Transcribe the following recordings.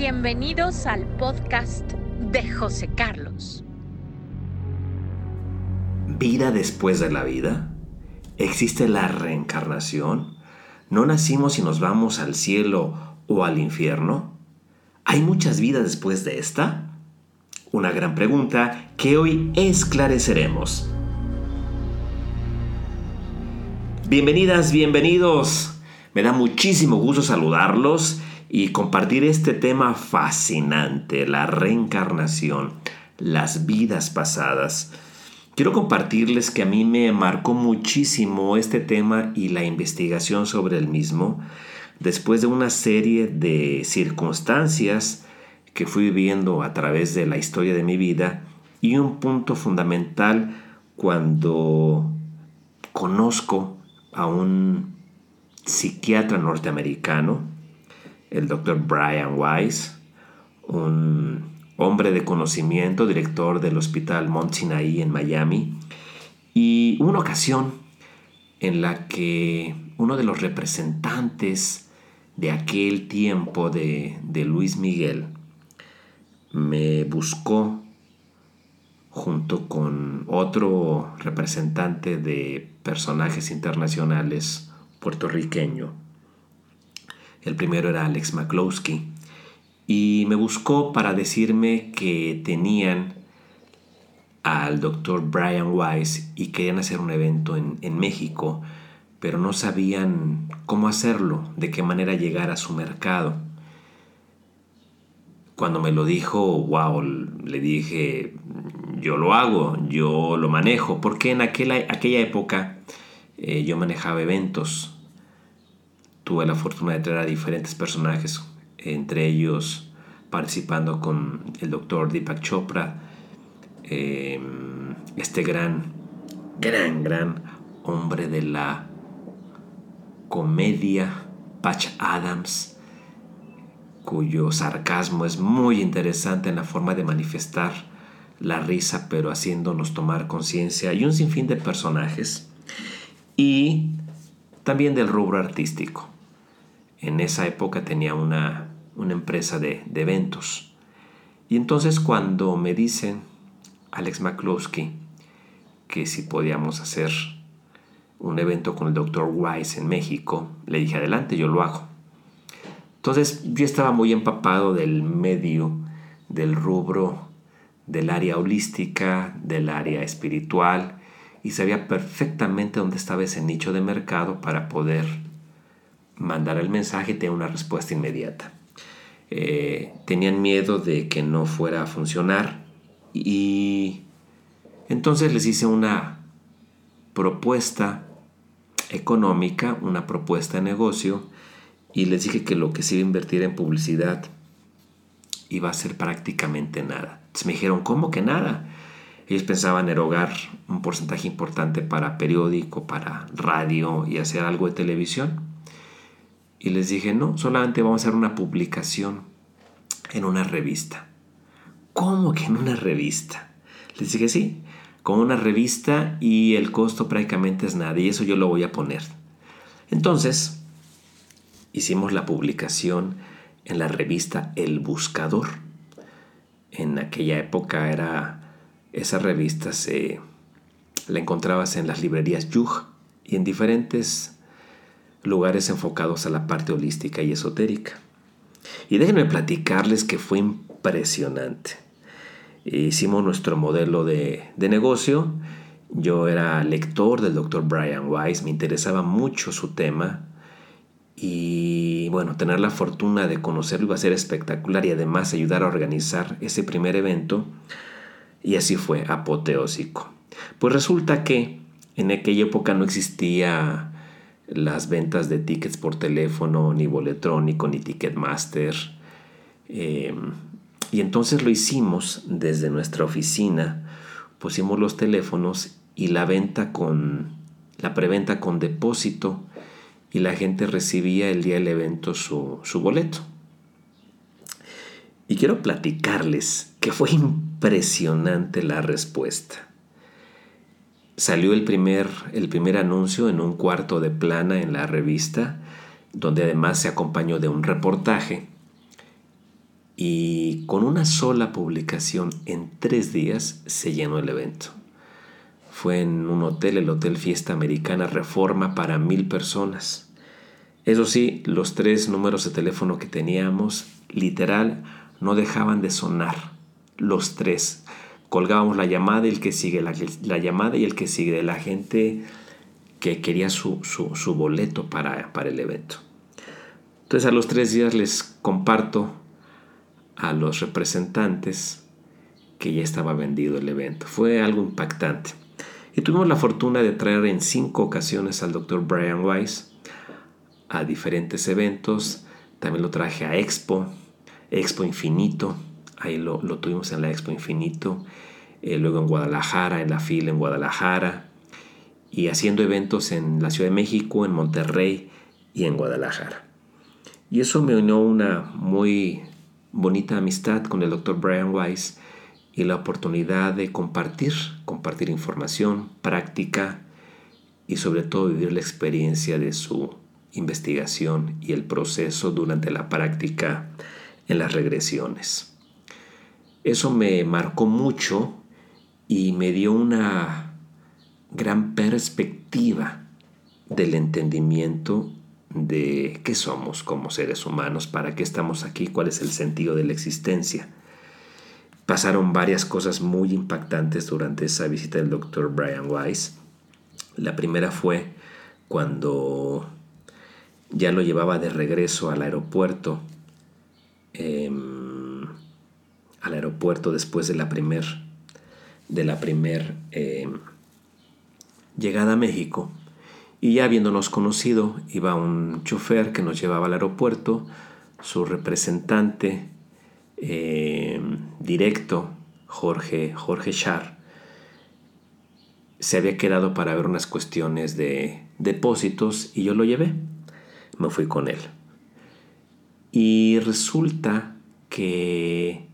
Bienvenidos al podcast de José Carlos. ¿Vida después de la vida? ¿Existe la reencarnación? ¿No nacimos y nos vamos al cielo o al infierno? ¿Hay muchas vidas después de esta? Una gran pregunta que hoy esclareceremos. Bienvenidas, bienvenidos. Me da muchísimo gusto saludarlos y compartir este tema fascinante, la reencarnación, las vidas pasadas. Quiero compartirles que a mí me marcó muchísimo este tema y la investigación sobre el mismo después de una serie de circunstancias que fui viviendo a través de la historia de mi vida y un punto fundamental cuando conozco a un psiquiatra norteamericano, el doctor Brian Weiss, un hombre de conocimiento, director del Hospital Mount Sinai en Miami, y una ocasión en la que uno de los representantes de aquel tiempo de Luis Miguel me buscó junto con otro representante de personajes internacionales puertorriqueño. El primero era Alex McCloskey. Y me buscó para decirme que tenían al doctor Brian Weiss y querían hacer un evento en, en México, pero no sabían cómo hacerlo, de qué manera llegar a su mercado. Cuando me lo dijo, wow, le dije, yo lo hago, yo lo manejo, porque en aquella, aquella época eh, yo manejaba eventos. Tuve la fortuna de traer a diferentes personajes, entre ellos participando con el doctor Deepak Chopra, em, este gran, gran, gran hombre de la comedia, Patch Adams, cuyo sarcasmo es muy interesante en la forma de manifestar la risa, pero haciéndonos tomar conciencia, y un sinfín de personajes y también del rubro artístico. En esa época tenía una, empresa de, eventos. Y entonces cuando me dicen, Alex McCloskey, que si podíamos hacer un evento con el doctor Weiss en México, le dije, adelante, yo lo hago. Entonces yo estaba muy empapado del medio, del rubro, del área holística, del área espiritual, y sabía perfectamente dónde estaba ese nicho de mercado para poder mandar el mensaje y tener una respuesta inmediata. Eh, tenían miedo de que no fuera a funcionar y entonces les hice una propuesta económica, una propuesta de negocio y les dije que lo que se iba a invertir en publicidad iba a ser prácticamente nada. Entonces me dijeron, ¿cómo que nada? Ellos pensaban erogar un porcentaje importante para periódico, para radio y hacer algo de televisión. Y les dije, no, solamente vamos a hacer una publicación en una revista. ¿Cómo que en una revista? Les dije, sí, con una revista y el costo prácticamente es nada y eso yo lo voy a poner. Entonces, hicimos la publicación en la revista El Buscador. En aquella época era esa revista se la encontrabas en las librerías Yug y en diferentes lugares enfocados a la parte holística y esotérica. Y déjenme platicarles que fue impresionante. Hicimos nuestro modelo de, de negocio. Yo era lector del Dr. Brian Weiss, me interesaba mucho su tema. Y bueno, tener la fortuna de conocerlo iba a ser espectacular y además ayudar a organizar ese primer evento y así fue, apoteósico. Pues resulta que en aquella época no existía las ventas de tickets por teléfono, ni boletrónico, ni Ticketmaster. Em, y entonces lo hicimos desde nuestra oficina, pusimos los teléfonos y la venta con la preventa con depósito y la gente recibía el día del evento su, su boleto. Y quiero platicarles que fue impresionante la respuesta. Salió el primer, el primer anuncio en un cuarto de plana en la revista, donde además se acompañó de un reportaje. y con una sola publicación en tres días se llenó el evento. Fue en un hotel, el Hotel Fiesta Americana Reforma, para mil personas. Eso sí, los tres números de teléfono que teníamos, literal, no dejaban de sonar. Los tres. Colgábamos la llamada y el que sigue la, llamada y el que sigue de la gente que quería su, su, boleto para, para el evento. Entonces a los tres días les comparto a los representantes que ya estaba vendido el evento. Fue algo impactante. Y tuvimos la fortuna de traer en cinco ocasiones al doctor Brian Weiss a diferentes eventos. También lo traje a Expo, Expo Infinito. Ahí lo, tuvimos en la Expo Infinito. Eh, luego en Guadalajara, en la fila en Guadalajara. Y haciendo eventos en la Ciudad de México, en Monterrey y en Guadalajara. Y eso me unió una muy bonita amistad con el doctor Brian Weiss y la oportunidad de compartir, compartir información, práctica y sobre todo vivir la experiencia de su investigación y el proceso durante la práctica en las regresiones. Eso me marcó mucho y me dio una gran perspectiva del entendimiento de qué somos como seres humanos, para qué estamos aquí, cuál es el sentido de la existencia. Pasaron varias cosas muy impactantes durante esa visita del doctor Brian Weiss. La primera fue cuando ya lo llevaba de regreso al aeropuerto, em, al aeropuerto después de la primer, de la primer em, llegada a México y ya habiéndonos conocido, iba un chofer que nos llevaba al aeropuerto, su representante eh, directo, Jorge, Jorge Char, se había quedado para ver unas cuestiones de depósitos y yo lo llevé. Me fui con él. Y resulta que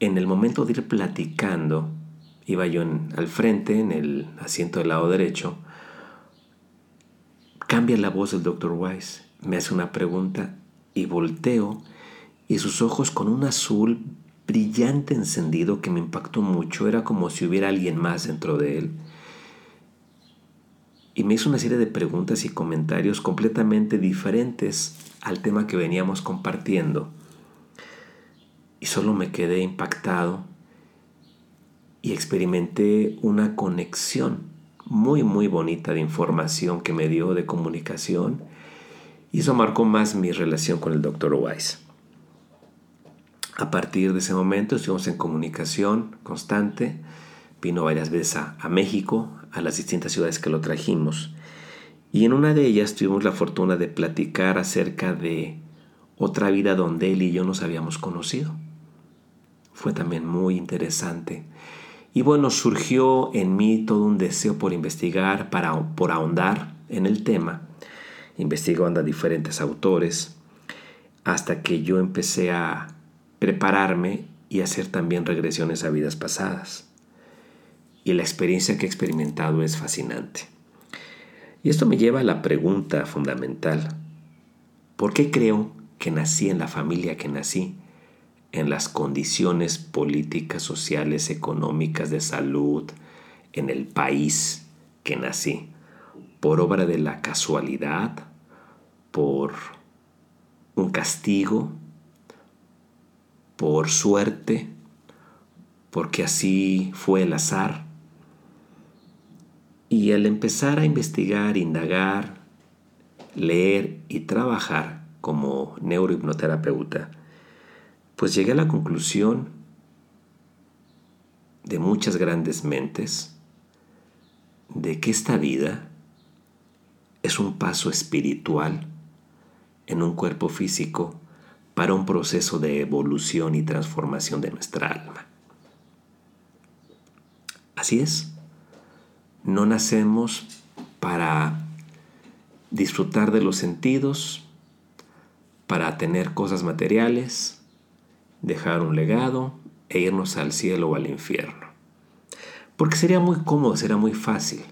en el momento de ir platicando, iba yo al frente, en el asiento del lado derecho, cambia la voz del doctor Weiss, me hace una pregunta y volteo y sus ojos con un azul brillante encendido que me impactó mucho, era como si hubiera alguien más dentro de él. Y me hizo una serie de preguntas y comentarios completamente diferentes al tema que veníamos compartiendo. Y solo me quedé impactado y experimenté una conexión muy muy bonita de información que me dio de comunicación y eso marcó más mi relación con el Dr. Weiss. A partir de ese momento estuvimos en comunicación constante, vino varias veces a, a México, a las distintas ciudades que lo trajimos y en una de ellas tuvimos la fortuna de platicar acerca de otra vida donde él y yo nos habíamos conocido. Fue también muy interesante y bueno, surgió en mí todo un deseo por investigar, para, por ahondar en el tema, investigando a diferentes autores, hasta que yo empecé a prepararme y hacer también regresiones a vidas pasadas. Y la experiencia que he experimentado es fascinante. Y esto me lleva a la pregunta fundamental. ¿Por qué creo que nací en la familia que nací? En las condiciones políticas, sociales, económicas, de salud, en el país que nací, por obra de la casualidad, por un castigo, por suerte, porque así fue el azar. Y al empezar a investigar, indagar, leer y trabajar como neurohipnoterapeuta, pues llegué a la conclusión de muchas grandes mentes de que esta vida es un paso espiritual en un cuerpo físico para un proceso de evolución y transformación de nuestra alma. Así es, no nacemos para disfrutar de los sentidos, para tener cosas materiales, dejar un legado e irnos al cielo o al infierno. Porque sería muy cómodo, sería muy fácil.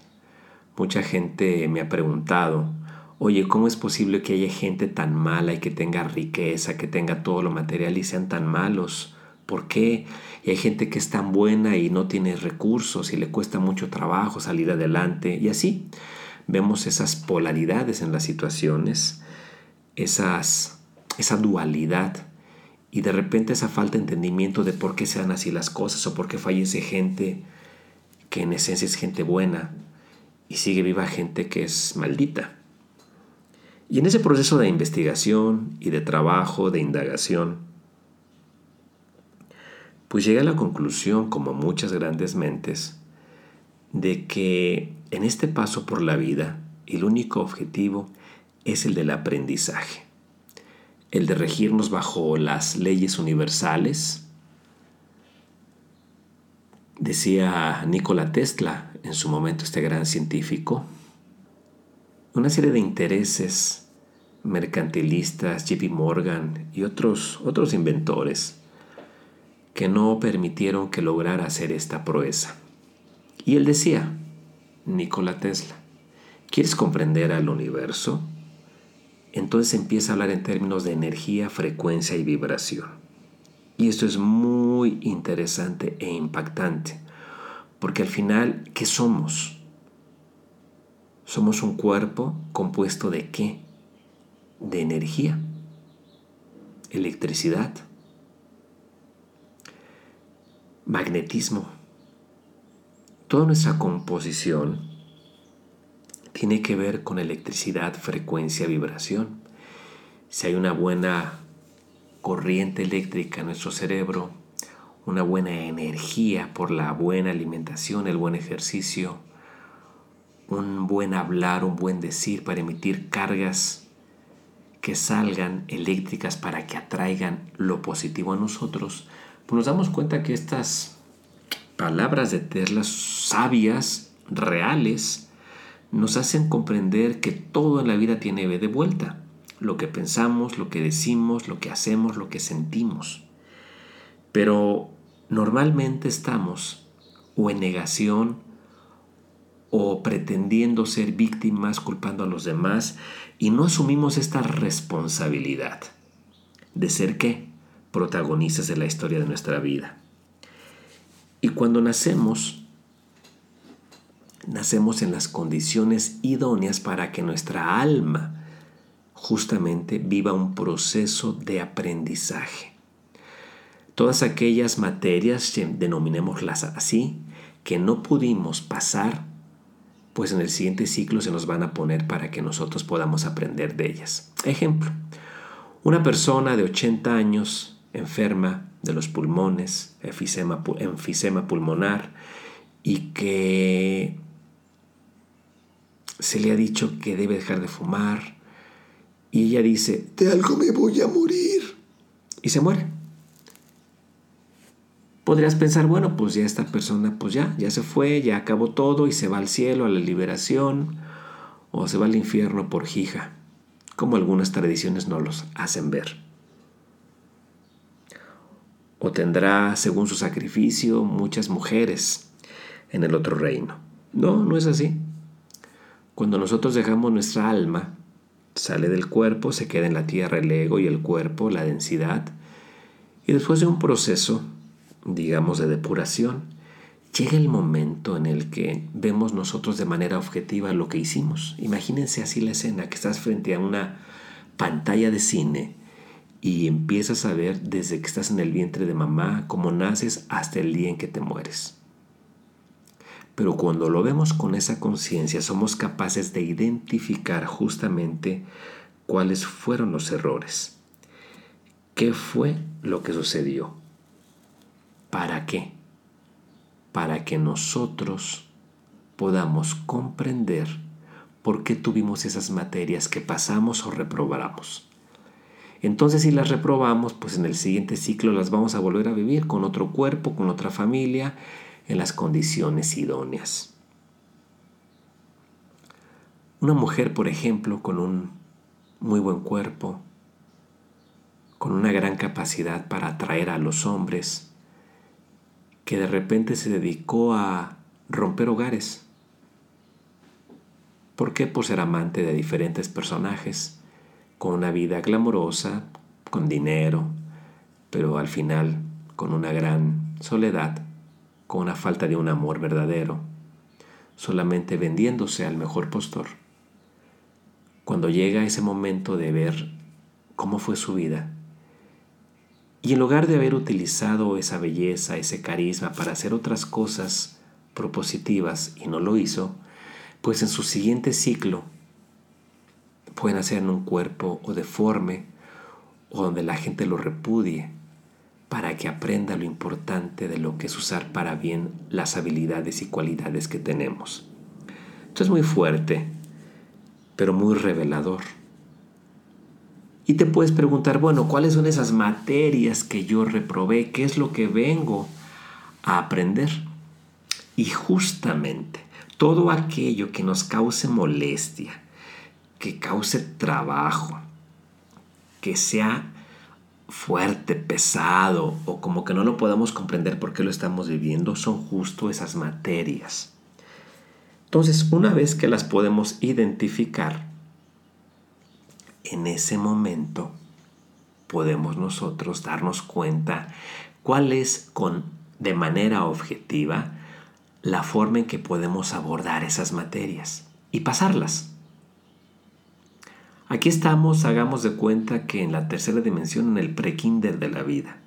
Mucha gente me ha preguntado, Oye, ¿cómo es posible que haya gente tan mala y que tenga riqueza, que tenga todo lo material y sean tan malos? ¿Por qué? Y hay gente que es tan buena y no tiene recursos y le cuesta mucho trabajo salir adelante. Y así vemos esas polaridades en las situaciones, esas, esa dualidad y de repente esa falta de entendimiento de por qué sean así las cosas o por qué fallece gente que en esencia es gente buena y sigue viva gente que es maldita. Y en ese proceso de investigación y de trabajo, de indagación, pues llega a la conclusión, como muchas grandes mentes, de que en este paso por la vida el único objetivo es el del aprendizaje, el de regirnos bajo las leyes universales. Decía Nikola Tesla en su momento, este gran científico, una serie de intereses mercantilistas, JP Morgan y otros, otros inventores que no permitieron que lograra hacer esta proeza. Y él decía, Nikola Tesla, ¿quieres comprender al universo? Entonces empieza a hablar en términos de energía, frecuencia y vibración. Y esto es muy interesante e impactante, porque al final, ¿qué somos? Somos un cuerpo compuesto de qué? De energía, electricidad, magnetismo. Toda nuestra composición tiene que ver con electricidad, frecuencia, vibración. Si hay una buena corriente eléctrica en nuestro cerebro, una buena energía por la buena alimentación, el buen ejercicio, un buen hablar, un buen decir para emitir cargas que salgan eléctricas para que atraigan lo positivo a nosotros, pues nos damos cuenta que estas palabras de Tesla sabias, reales, nos hacen comprender que todo en la vida tiene de vuelta. Lo que pensamos, lo que decimos, lo que hacemos, lo que sentimos. Pero normalmente estamos o en negación o pretendiendo ser víctimas, culpando a los demás y no asumimos esta responsabilidad de ser qué? Protagonistas de la historia de nuestra vida. Y cuando nacemos, nacemos en las condiciones idóneas para que nuestra alma justamente viva un proceso de aprendizaje. Todas aquellas materias, denominémoslas así, que no pudimos pasar, pues en el siguiente ciclo se nos van a poner para que nosotros podamos aprender de ellas. Ejemplo, una persona de 80 años enferma de los pulmones, enfisema, enfisema pulmonar, y que se le ha dicho que debe dejar de fumar, y ella dice, de algo me voy a morir, y se muere. Podrías pensar, bueno, pues ya esta persona, pues ya, ya se fue, ya acabó todo y se va al cielo, a la liberación, o se va al infierno por jija, como algunas tradiciones no los hacen ver o tendrá, según su sacrificio, muchas mujeres en el otro reino. No, no es así. Cuando nosotros dejamos nuestra alma, sale del cuerpo, se queda en la tierra el ego y el cuerpo, la densidad, y después de un proceso, digamos, de depuración, llega el momento en el que vemos nosotros de manera objetiva lo que hicimos. Imagínense así la escena, que estás frente a una pantalla de cine y empiezas a ver desde que estás en el vientre de mamá, cómo naces hasta el día en que te mueres. Pero cuando lo vemos con esa conciencia, somos capaces de identificar justamente cuáles fueron los errores. ¿Qué fue lo que sucedió? ¿Para qué? Para que nosotros podamos comprender por qué tuvimos esas materias que pasamos o reprobamos. Entonces si las reprobamos, pues en el siguiente ciclo las vamos a volver a vivir con otro cuerpo, con otra familia, en las condiciones idóneas. Una mujer, por ejemplo, con un muy buen cuerpo, con una gran capacidad para atraer a los hombres, que de repente se dedicó a romper hogares, ¿Por qué? Por ser amante de diferentes personajes, con una vida glamorosa, con dinero, pero al final con una gran soledad, con una falta de un amor verdadero, solamente vendiéndose al mejor postor. Cuando llega ese momento de ver cómo fue su vida, y en lugar de haber utilizado esa belleza, ese carisma para hacer otras cosas propositivas y no lo hizo, pues en su siguiente ciclo pueden hacer en un cuerpo o deforme o donde la gente lo repudie para que aprenda lo importante de lo que es usar para bien las habilidades y cualidades que tenemos. Esto es muy fuerte, pero muy revelador. Y te puedes preguntar, bueno, ¿cuáles son esas materias que yo reprobé? ¿Qué es lo que vengo a aprender? Y justamente todo aquello que nos cause molestia, que cause trabajo, que sea fuerte, pesado o como que no lo podamos comprender por qué lo estamos viviendo, son justo esas materias. Entonces, una vez que las podemos identificar, en ese momento podemos nosotros darnos cuenta cuál es con de manera objetiva la forma en que podemos abordar esas materias y pasarlas. Aquí estamos, hagamos de cuenta que en la tercera dimensión, en el prekinder de la vida.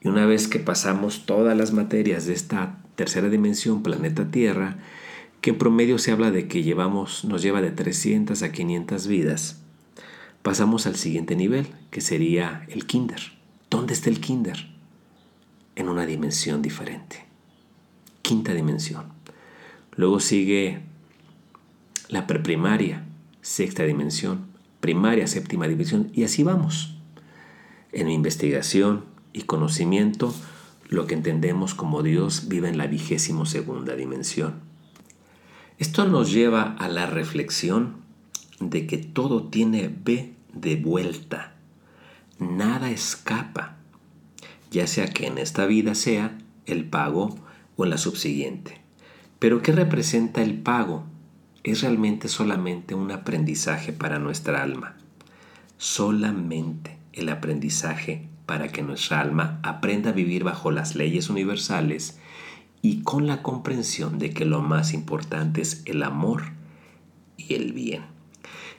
Y una vez que pasamos todas las materias de esta tercera dimensión, planeta Tierra, que en promedio se habla de que llevamos, nos lleva de 300 a 500 vidas, pasamos al siguiente nivel, que sería el kinder. ¿Dónde está el kinder? En una dimensión diferente. Quinta dimensión. Luego sigue la preprimaria, sexta dimensión, primaria, séptima dimensión, y así vamos. En investigación y conocimiento, lo que entendemos como Dios vive en la vigésimo segunda dimensión. Esto nos lleva a la reflexión de que todo tiene B de vuelta. Nada escapa, ya sea que en esta vida sea el pago o en la subsiguiente. Pero ¿qué representa el pago? Es realmente solamente un aprendizaje para nuestra alma. Solamente el aprendizaje para que nuestra alma aprenda a vivir bajo las leyes universales y con la comprensión de que lo más importante es el amor y el bien.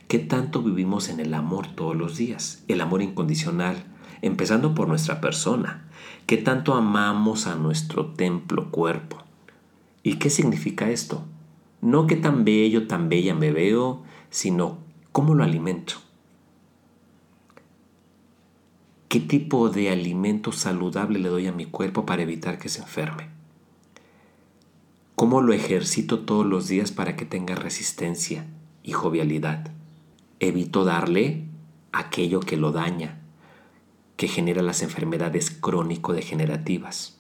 ¿Qué tanto vivimos en el amor todos los días? El amor incondicional, empezando por nuestra persona. ¿Qué tanto amamos a nuestro templo cuerpo? ¿Y qué significa esto? No qué tan bello, tan bella me veo, sino cómo lo alimento. ¿Qué tipo de alimento saludable le doy a mi cuerpo para evitar que se enferme? ¿Cómo lo ejercito todos los días para que tenga resistencia y jovialidad? Evito darle aquello que lo daña, que genera las enfermedades crónico-degenerativas.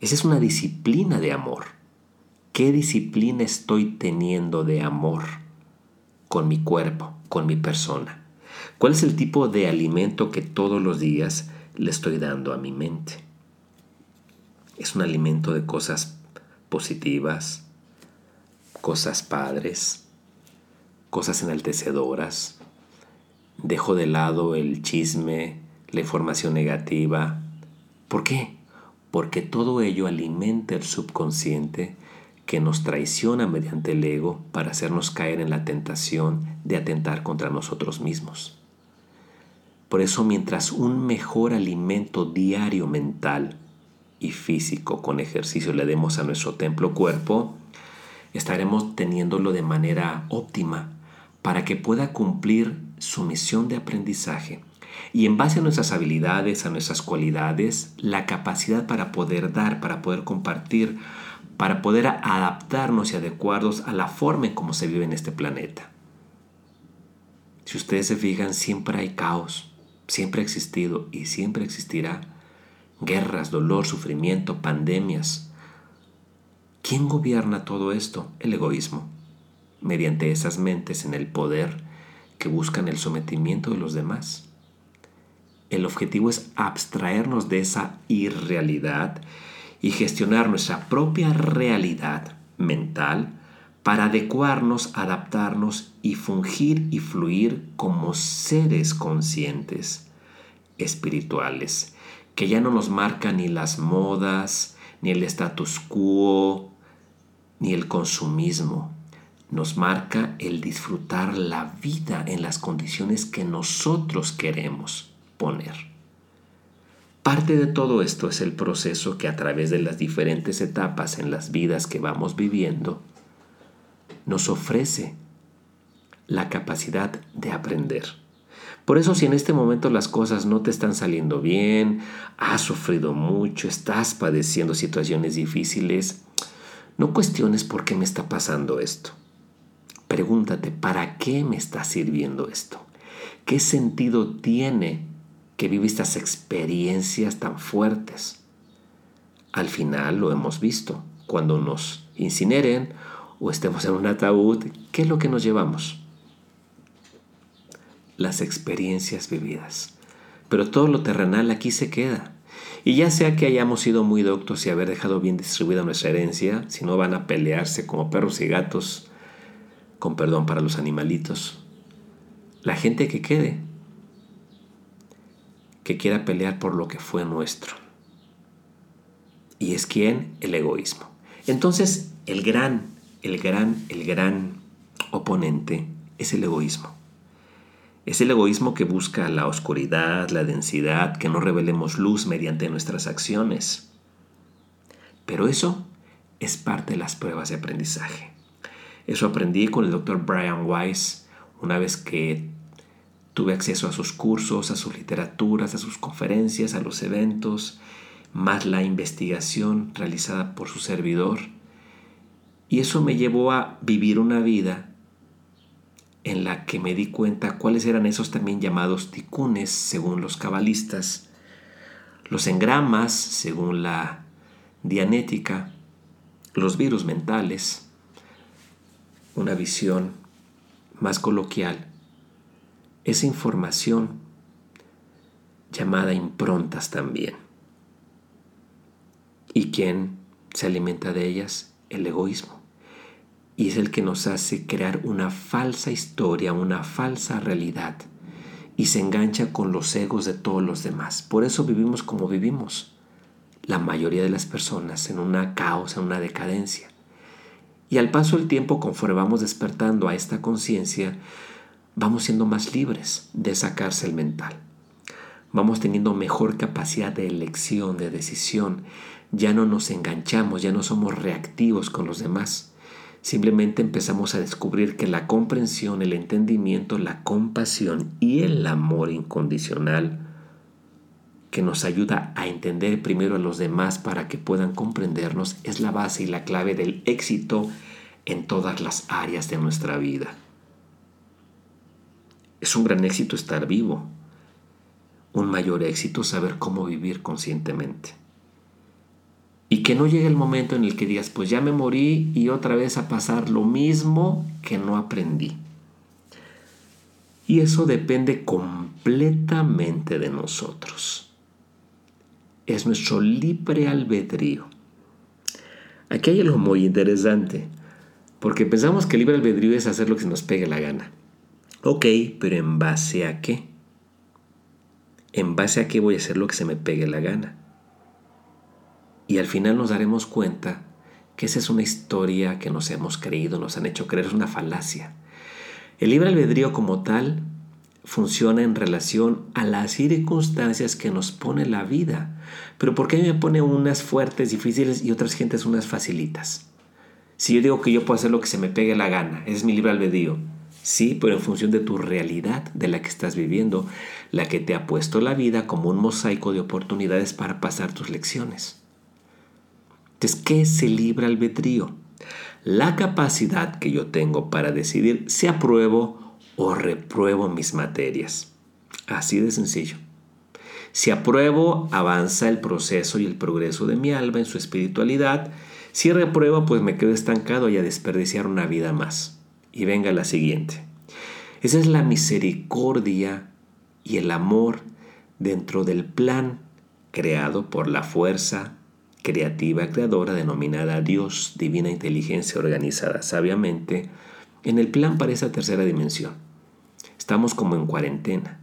Esa es una disciplina de amor. ¿Qué disciplina estoy teniendo de amor con mi cuerpo, con mi persona? ¿Cuál es el tipo de alimento que todos los días le estoy dando a mi mente? ¿Es un alimento de cosas positivas, cosas padres, cosas enaltecedoras? ¿Dejo de lado el chisme, la información negativa? ¿Por qué? Porque todo ello alimenta el subconsciente que nos traiciona mediante el ego para hacernos caer en la tentación de atentar contra nosotros mismos. Por eso mientras un mejor alimento diario mental y físico con ejercicio le demos a nuestro templo cuerpo, estaremos teniéndolo de manera óptima para que pueda cumplir su misión de aprendizaje y en base a nuestras habilidades, a nuestras cualidades, la capacidad para poder dar, para poder compartir, para poder adaptarnos y adecuarnos a la forma en cómo se vive en este planeta. Si ustedes se fijan, siempre hay caos, siempre ha existido y siempre existirá guerras, dolor, sufrimiento, pandemias. ¿Quién gobierna todo esto? El egoísmo, mediante esas mentes en el poder que buscan el sometimiento de los demás. El objetivo es abstraernos de esa irrealidad y gestionar nuestra propia realidad mental para adecuarnos, adaptarnos y fungir y fluir como seres conscientes, espirituales, que ya no nos marcan ni las modas, ni el status quo, ni el consumismo. Nos marca el disfrutar la vida en las condiciones que nosotros queremos poner. Parte de todo esto es el proceso que a través de las diferentes etapas en las vidas que vamos viviendo nos ofrece la capacidad de aprender. Por eso si en este momento las cosas no te están saliendo bien, has sufrido mucho, estás padeciendo situaciones difíciles, no cuestiones por qué me está pasando esto. Pregúntate, ¿para qué me está sirviendo esto? ¿Qué sentido tiene que vive estas experiencias tan fuertes? Al final lo hemos visto. Cuando nos incineren o estemos en un ataúd, ¿qué es lo que nos llevamos? Las experiencias vividas. Pero todo lo terrenal aquí se queda. Y ya sea que hayamos sido muy doctos y haber dejado bien distribuida nuestra herencia, si no van a pelearse como perros y gatos, con perdón para los animalitos, la gente que quede, que quiera pelear por lo que fue nuestro. Y es quien el egoísmo. Entonces, el gran el gran, el gran oponente es el egoísmo. Es el egoísmo que busca la oscuridad, la densidad, que no revelemos luz mediante nuestras acciones. Pero eso es parte de las pruebas de aprendizaje. Eso aprendí con el doctor Brian Weiss una vez que tuve acceso a sus cursos, a sus literaturas, a sus conferencias, a los eventos, más la investigación realizada por su servidor. Y eso me llevó a vivir una vida en la que me di cuenta cuáles eran esos también llamados ticunes según los cabalistas, los engramas según la dianética, los virus mentales, una visión más coloquial, esa información llamada improntas también. ¿Y quién se alimenta de ellas? El egoísmo y es el que nos hace crear una falsa historia, una falsa realidad y se engancha con los egos de todos los demás. Por eso vivimos como vivimos, la mayoría de las personas en una caos, en una decadencia. Y al paso del tiempo, conforme vamos despertando a esta conciencia, vamos siendo más libres de esa cárcel mental. Vamos teniendo mejor capacidad de elección, de decisión. Ya no nos enganchamos, ya no somos reactivos con los demás simplemente empezamos a descubrir que la comprensión, el entendimiento, la compasión y el amor incondicional que nos ayuda a entender primero a los demás para que puedan comprendernos es la base y la clave del éxito en todas las áreas de nuestra vida. Es un gran éxito estar vivo, un mayor éxito saber cómo vivir conscientemente. Y que no llegue el momento en el que digas, pues ya me morí y otra vez a pasar lo mismo que no aprendí. Y eso depende completamente de nosotros. Es nuestro libre albedrío. Aquí hay algo muy interesante, porque pensamos que el libre albedrío es hacer lo que se nos pegue la gana. Ok, pero ¿en base a qué? ¿En base a qué voy a hacer lo que se me pegue la gana? Y al final nos daremos cuenta que esa es una historia que nos hemos creído, nos han hecho creer, es una falacia. El libre albedrío como tal funciona en relación a las circunstancias que nos pone la vida. Pero ¿por qué me pone unas fuertes, difíciles y otras gentes unas facilitas? Si yo digo que yo puedo hacer lo que se me pegue la gana, es mi libre albedrío. Sí, pero en función de tu realidad, de la que estás viviendo, la que te ha puesto la vida como un mosaico de oportunidades para pasar tus lecciones. Entonces, ¿qué es el libre albedrío? La capacidad que yo tengo para decidir si apruebo o repruebo mis materias. Así de sencillo. Si apruebo, avanza el proceso y el progreso de mi alma en su espiritualidad. Si repruebo, pues me quedo estancado y a desperdiciar una vida más. Y venga la siguiente. Esa es la misericordia y el amor dentro del plan creado por la fuerza creativa, creadora, denominada Dios, divina inteligencia organizada sabiamente, en el plan para esa tercera dimensión. Estamos como en cuarentena.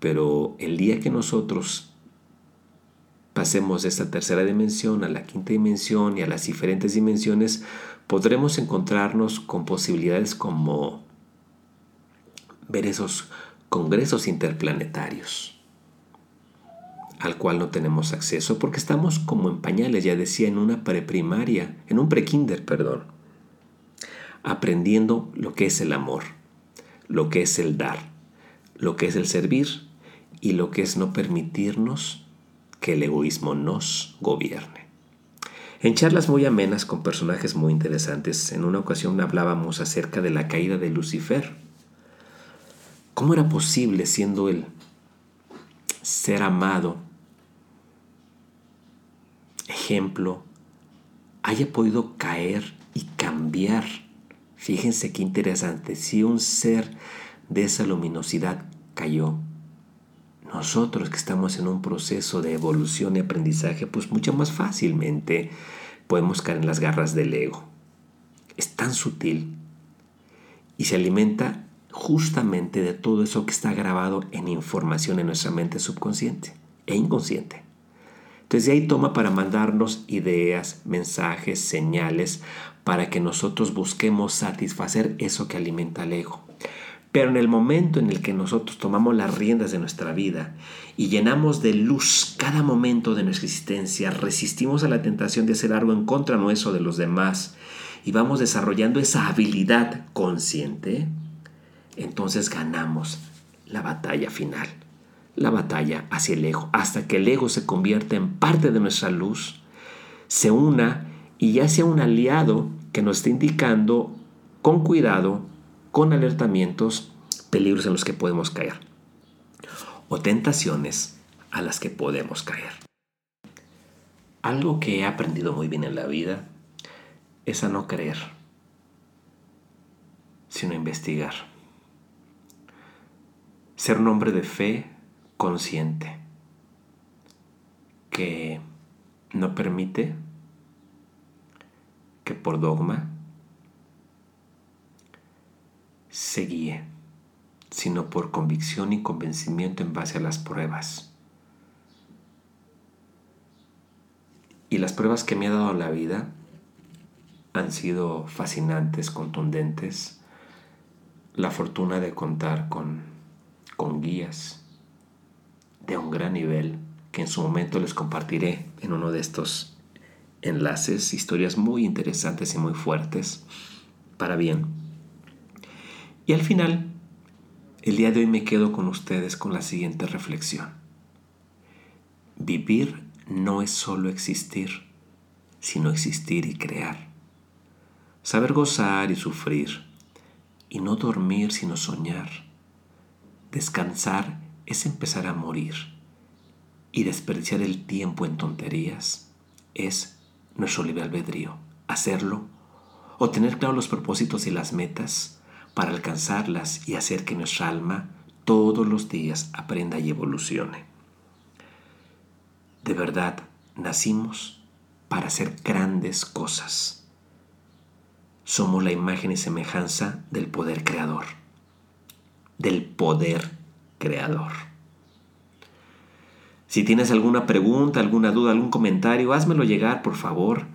Pero el día que nosotros pasemos de esta tercera dimensión a la quinta dimensión y a las diferentes dimensiones, podremos encontrarnos con posibilidades como ver esos congresos interplanetarios al cual no tenemos acceso porque estamos como en pañales, ya decía, en una preprimaria, en un prekinder, perdón, aprendiendo lo que es el amor, lo que es el dar, lo que es el servir y lo que es no permitirnos que el egoísmo nos gobierne. En charlas muy amenas con personajes muy interesantes, en una ocasión hablábamos acerca de la caída de Lucifer. ¿Cómo era posible, siendo el ser amado, ejemplo, haya podido caer y cambiar? Fíjense qué interesante, si un ser de esa luminosidad cayó, nosotros que estamos en un proceso de evolución y aprendizaje, pues mucho más fácilmente podemos caer en las garras del ego. Es tan sutil y se alimenta justamente de todo eso que está grabado en información en nuestra mente subconsciente e inconsciente. Entonces de ahí toma para mandarnos ideas, mensajes, señales, para que nosotros busquemos satisfacer eso que alimenta el ego. Pero en el momento en el que nosotros tomamos las riendas de nuestra vida y llenamos de luz cada momento de nuestra existencia, resistimos a la tentación de hacer algo en contra nuestro de los demás y vamos desarrollando esa habilidad consciente, entonces ganamos la batalla final, la batalla hacia el ego, hasta que el ego se convierta en parte de nuestra luz, se una y ya sea un aliado que nos esté indicando con cuidado con alertamientos, peligros en los que podemos caer o tentaciones a las que podemos caer. Algo que he aprendido muy bien en la vida es a no creer, sino investigar. Ser un hombre de fe consciente que no permite que por dogma se guíe, sino por convicción y convencimiento en base a las pruebas. Y las pruebas que me ha dado la vida han sido fascinantes, contundentes. La fortuna de contar con, con guías de un gran nivel que en su momento les compartiré en uno de estos enlaces, historias muy interesantes y muy fuertes, para bien y al final, el día de hoy me quedo con ustedes con la siguiente reflexión. Vivir no es solo existir, sino existir y crear. Saber gozar y sufrir, y no dormir sino soñar. Descansar es empezar a morir, y desperdiciar el tiempo en tonterías es nuestro libre albedrío. Hacerlo, o tener claro los propósitos y las metas, para alcanzarlas y hacer que nuestra alma todos los días aprenda y evolucione. De verdad, nacimos para hacer grandes cosas. Somos la imagen y semejanza del poder creador. Del poder creador. Si tienes alguna pregunta, alguna duda, algún comentario, házmelo llegar, por favor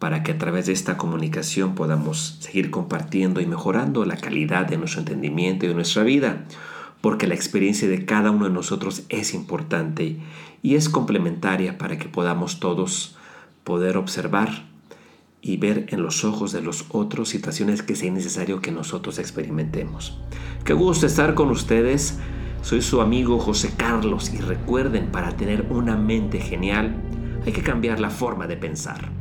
para que a través de esta comunicación podamos seguir compartiendo y mejorando la calidad de nuestro entendimiento y de nuestra vida, porque la experiencia de cada uno de nosotros es importante y es complementaria para que podamos todos poder observar y ver en los ojos de los otros situaciones que sea necesario que nosotros experimentemos. Qué gusto estar con ustedes. Soy su amigo José Carlos y recuerden, para tener una mente genial hay que cambiar la forma de pensar.